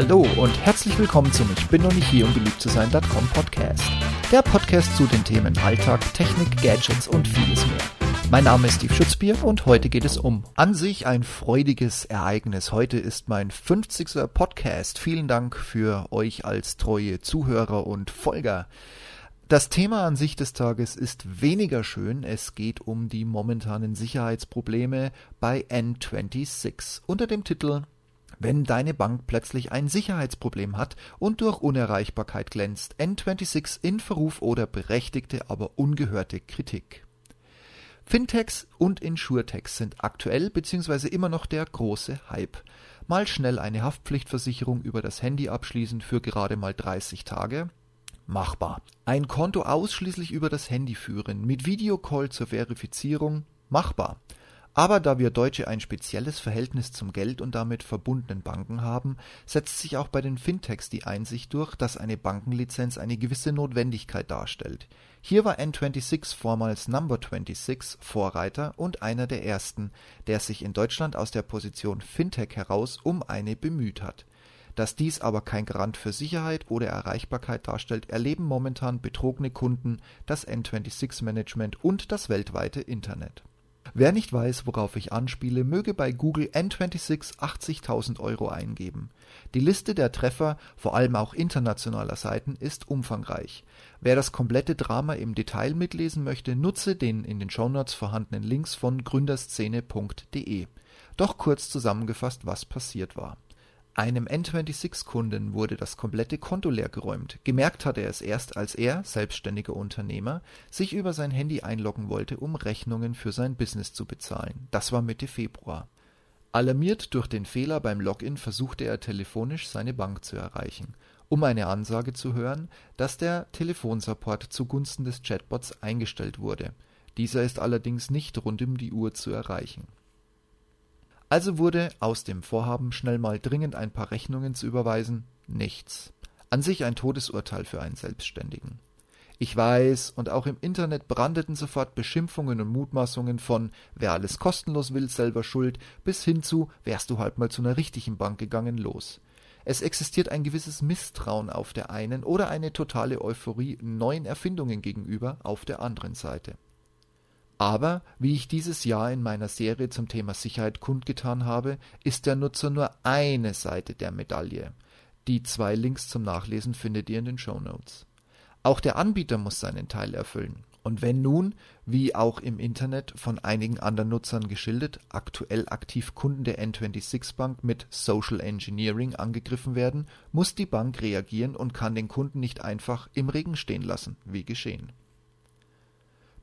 Hallo und herzlich willkommen zum Ich bin noch nicht hier, um beliebt zu sein.com Podcast. Der Podcast zu den Themen Alltag, Technik, Gadgets und vieles mehr. Mein Name ist Steve Schutzbier und heute geht es um an sich ein freudiges Ereignis. Heute ist mein 50. Podcast. Vielen Dank für euch als treue Zuhörer und Folger. Das Thema an sich des Tages ist weniger schön. Es geht um die momentanen Sicherheitsprobleme bei N26 unter dem Titel wenn deine Bank plötzlich ein Sicherheitsproblem hat und durch Unerreichbarkeit glänzt, N26 in Verruf oder berechtigte, aber ungehörte Kritik. Fintechs und Insurtechs sind aktuell bzw. immer noch der große Hype. Mal schnell eine Haftpflichtversicherung über das Handy abschließen für gerade mal 30 Tage. Machbar. Ein Konto ausschließlich über das Handy führen, mit Videocall zur Verifizierung. Machbar. Aber da wir Deutsche ein spezielles Verhältnis zum Geld und damit verbundenen Banken haben, setzt sich auch bei den Fintechs die Einsicht durch, dass eine Bankenlizenz eine gewisse Notwendigkeit darstellt. Hier war N26 vormals Number 26 Vorreiter und einer der ersten, der sich in Deutschland aus der Position Fintech heraus um eine bemüht hat. Dass dies aber kein Garant für Sicherheit oder Erreichbarkeit darstellt, erleben momentan betrogene Kunden, das N26-Management und das weltweite Internet Wer nicht weiß, worauf ich anspiele, möge bei Google N26 80.000 Euro eingeben. Die Liste der Treffer, vor allem auch internationaler Seiten, ist umfangreich. Wer das komplette Drama im Detail mitlesen möchte, nutze den in den Shownotes vorhandenen Links von gründerszene.de. Doch kurz zusammengefasst, was passiert war einem N26-Kunden wurde das komplette Konto leergeräumt, gemerkt hatte er es erst, als er, selbstständiger Unternehmer, sich über sein Handy einloggen wollte, um Rechnungen für sein Business zu bezahlen. Das war Mitte Februar. Alarmiert durch den Fehler beim Login versuchte er telefonisch seine Bank zu erreichen, um eine Ansage zu hören, dass der Telefonsupport zugunsten des Chatbots eingestellt wurde. Dieser ist allerdings nicht rund um die Uhr zu erreichen also wurde aus dem Vorhaben, schnell mal dringend ein paar Rechnungen zu überweisen, nichts. An sich ein Todesurteil für einen Selbstständigen. Ich weiß, und auch im Internet brandeten sofort Beschimpfungen und Mutmaßungen von wer alles kostenlos will, selber schuld, bis hin zu wärst du halt mal zu einer richtigen Bank gegangen los. Es existiert ein gewisses Misstrauen auf der einen oder eine totale Euphorie neuen Erfindungen gegenüber auf der anderen Seite. Aber, wie ich dieses Jahr in meiner Serie zum Thema Sicherheit kundgetan habe, ist der Nutzer nur eine Seite der Medaille. Die zwei Links zum Nachlesen findet ihr in den Show Notes. Auch der Anbieter muss seinen Teil erfüllen. Und wenn nun, wie auch im Internet von einigen anderen Nutzern geschildert, aktuell aktiv Kunden der N26 Bank mit Social Engineering angegriffen werden, muss die Bank reagieren und kann den Kunden nicht einfach im Regen stehen lassen, wie geschehen.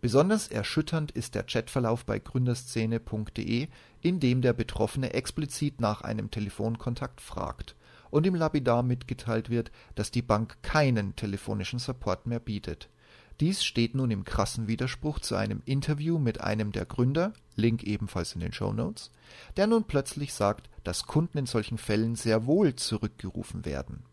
Besonders erschütternd ist der Chatverlauf bei gründerszene.de, in dem der Betroffene explizit nach einem Telefonkontakt fragt und ihm lapidar mitgeteilt wird, dass die Bank keinen telefonischen Support mehr bietet. Dies steht nun im krassen Widerspruch zu einem Interview mit einem der Gründer (Link ebenfalls in den Shownotes), der nun plötzlich sagt, dass Kunden in solchen Fällen sehr wohl zurückgerufen werden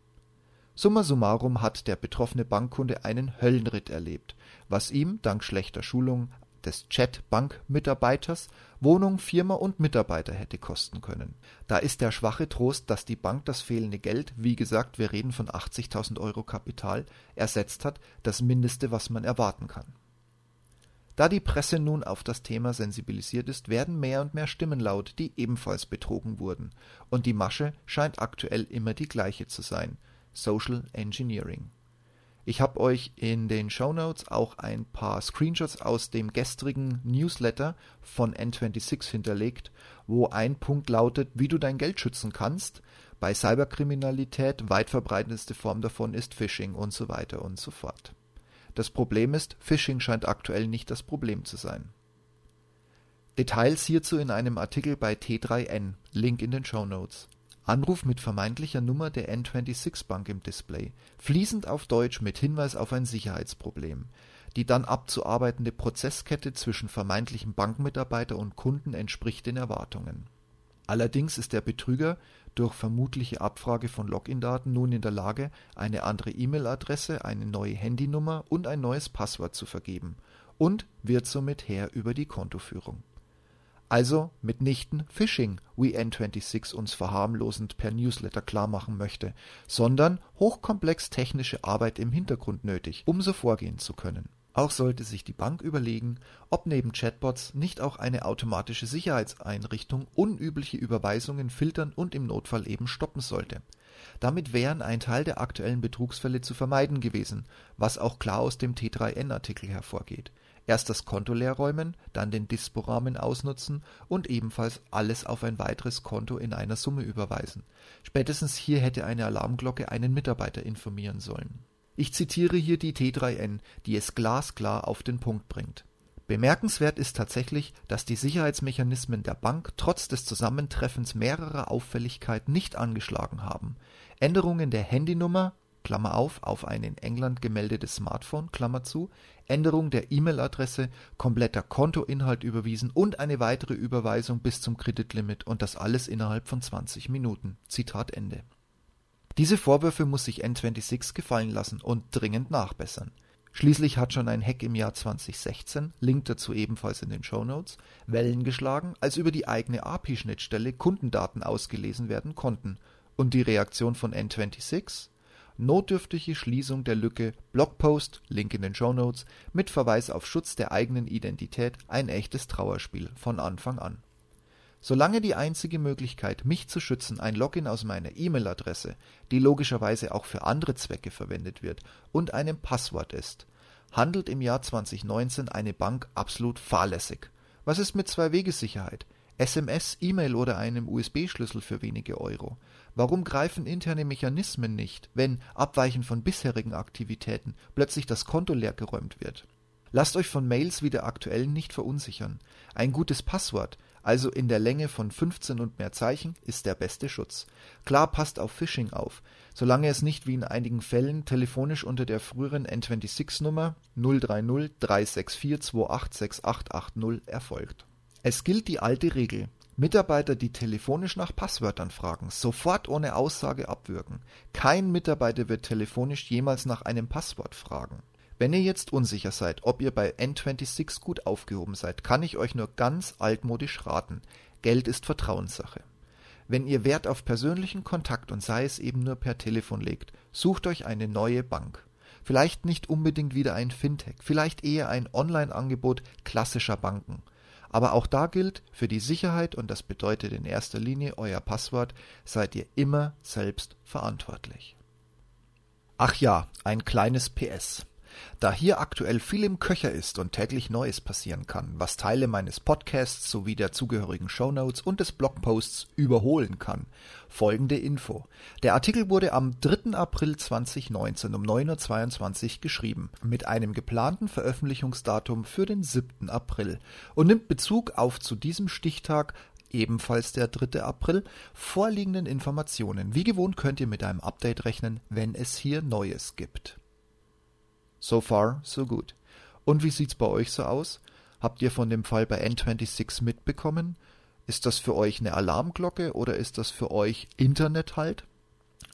Summa summarum hat der betroffene Bankkunde einen Höllenritt erlebt, was ihm dank schlechter Schulung des Chat-Bankmitarbeiters Wohnung, Firma und Mitarbeiter hätte kosten können. Da ist der schwache Trost, dass die Bank das fehlende Geld, wie gesagt, wir reden von 80.000 Euro Kapital, ersetzt hat, das Mindeste, was man erwarten kann. Da die Presse nun auf das Thema sensibilisiert ist, werden mehr und mehr Stimmen laut, die ebenfalls betrogen wurden, und die Masche scheint aktuell immer die gleiche zu sein – Social Engineering. Ich habe euch in den Show Notes auch ein paar Screenshots aus dem gestrigen Newsletter von N26 hinterlegt, wo ein Punkt lautet, wie du dein Geld schützen kannst. Bei Cyberkriminalität weit verbreiteste Form davon ist Phishing und so weiter und so fort. Das Problem ist, Phishing scheint aktuell nicht das Problem zu sein. Details hierzu in einem Artikel bei T3N, Link in den Show Notes. Anruf mit vermeintlicher Nummer der N26-Bank im Display, fließend auf Deutsch mit Hinweis auf ein Sicherheitsproblem. Die dann abzuarbeitende Prozesskette zwischen vermeintlichem Bankmitarbeiter und Kunden entspricht den Erwartungen. Allerdings ist der Betrüger durch vermutliche Abfrage von Login-Daten nun in der Lage, eine andere E-Mail-Adresse, eine neue Handynummer und ein neues Passwort zu vergeben und wird somit Herr über die Kontoführung Also mitnichten Phishing, wie N26 uns verharmlosend per Newsletter klarmachen möchte, sondern hochkomplex technische Arbeit im Hintergrund nötig, um so vorgehen zu können. Auch sollte sich die Bank überlegen, ob neben Chatbots nicht auch eine automatische Sicherheitseinrichtung unübliche Überweisungen filtern und im Notfall eben stoppen sollte. Damit wären ein Teil der aktuellen Betrugsfälle zu vermeiden gewesen, was auch klar aus dem T3N-Artikel hervorgeht Erst das Konto leerräumen, dann den Dispo-Rahmen ausnutzen und ebenfalls alles auf ein weiteres Konto in einer Summe überweisen. Spätestens hier hätte eine Alarmglocke einen Mitarbeiter informieren sollen. Ich zitiere hier die T3N, die es glasklar auf den Punkt bringt. Bemerkenswert ist tatsächlich, dass die Sicherheitsmechanismen der Bank trotz des Zusammentreffens mehrerer Auffälligkeiten nicht angeschlagen haben. Änderungen der Handynummer Klammer auf, auf ein in England gemeldetes Smartphone, Klammer zu, Änderung der E-Mail-Adresse, kompletter Kontoinhalt überwiesen und eine weitere Überweisung bis zum Kreditlimit und das alles innerhalb von 20 Minuten. Zitat Ende. Diese Vorwürfe muss sich N26 gefallen lassen und dringend nachbessern. Schließlich hat schon ein Hack im Jahr 2016, Link dazu ebenfalls in den Show Notes, Wellen geschlagen, als über die eigene API-Schnittstelle Kundendaten ausgelesen werden konnten. Und die Reaktion von N26? Notdürftige Schließung der Lücke Blogpost (Link in den Shownotes) mit Verweis auf Schutz der eigenen Identität ein echtes Trauerspiel von Anfang an. Solange die einzige Möglichkeit, mich zu schützen, ein Login aus meiner E-Mail-Adresse, die logischerweise auch für andere Zwecke verwendet wird, und einem Passwort ist, handelt im Jahr 2019 eine Bank absolut fahrlässig. Was ist mit Zwei-Wege-Sicherheit? SMS, E-Mail oder einem USB-Schlüssel für wenige Euro? Warum greifen interne Mechanismen nicht, wenn, abweichend von bisherigen Aktivitäten, plötzlich das Konto leergeräumt wird? Lasst euch von Mails wie der aktuellen nicht verunsichern. Ein gutes Passwort, also in der Länge von 15 und mehr Zeichen, ist der beste Schutz. Klar passt auf Phishing auf, solange es nicht wie in einigen Fällen telefonisch unter der früheren N26-Nummer 030 364 286880 erfolgt. Es gilt die alte Regel, Mitarbeiter, die telefonisch nach Passwörtern fragen, sofort ohne Aussage abwürgen. Kein Mitarbeiter wird telefonisch jemals nach einem Passwort fragen. Wenn ihr jetzt unsicher seid, ob ihr bei N26 gut aufgehoben seid, kann ich euch nur ganz altmodisch raten. Geld ist Vertrauenssache. Wenn ihr Wert auf persönlichen Kontakt und sei es eben nur per Telefon legt, sucht euch eine neue Bank. Vielleicht nicht unbedingt wieder ein Fintech, vielleicht eher ein Online-Angebot klassischer Banken. Aber auch da gilt, für die Sicherheit, und das bedeutet in erster Linie euer Passwort, seid ihr immer selbst verantwortlich. Ach ja, ein kleines PS. Da hier aktuell viel im Köcher ist und täglich Neues passieren kann, was Teile meines Podcasts sowie der zugehörigen Shownotes und des Blogposts überholen kann, folgende Info. Der Artikel wurde am 3. April 2019 um 9.22 Uhr geschrieben, mit einem geplanten Veröffentlichungsdatum für den 7. April und nimmt Bezug auf zu diesem Stichtag ebenfalls der 3. April, vorliegenden Informationen. Wie gewohnt könnt ihr mit einem Update rechnen, wenn es hier Neues gibt. So far, so good. Und wie sieht's bei euch so aus? Habt ihr von dem Fall bei N26 mitbekommen? Ist das für euch eine Alarmglocke oder ist das für euch Internet halt?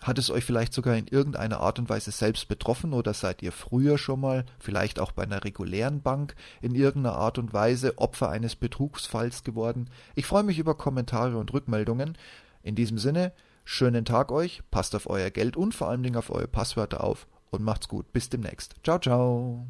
Hat es euch vielleicht sogar in irgendeiner Art und Weise selbst betroffen oder seid ihr früher schon mal, vielleicht auch bei einer regulären Bank, in irgendeiner Art und Weise Opfer eines Betrugsfalls geworden? Ich freue mich über Kommentare und Rückmeldungen. In diesem Sinne, schönen Tag euch, passt auf euer Geld und vor allen Dingen auf eure Passwörter auf und macht's gut. Bis demnächst. Ciao, ciao.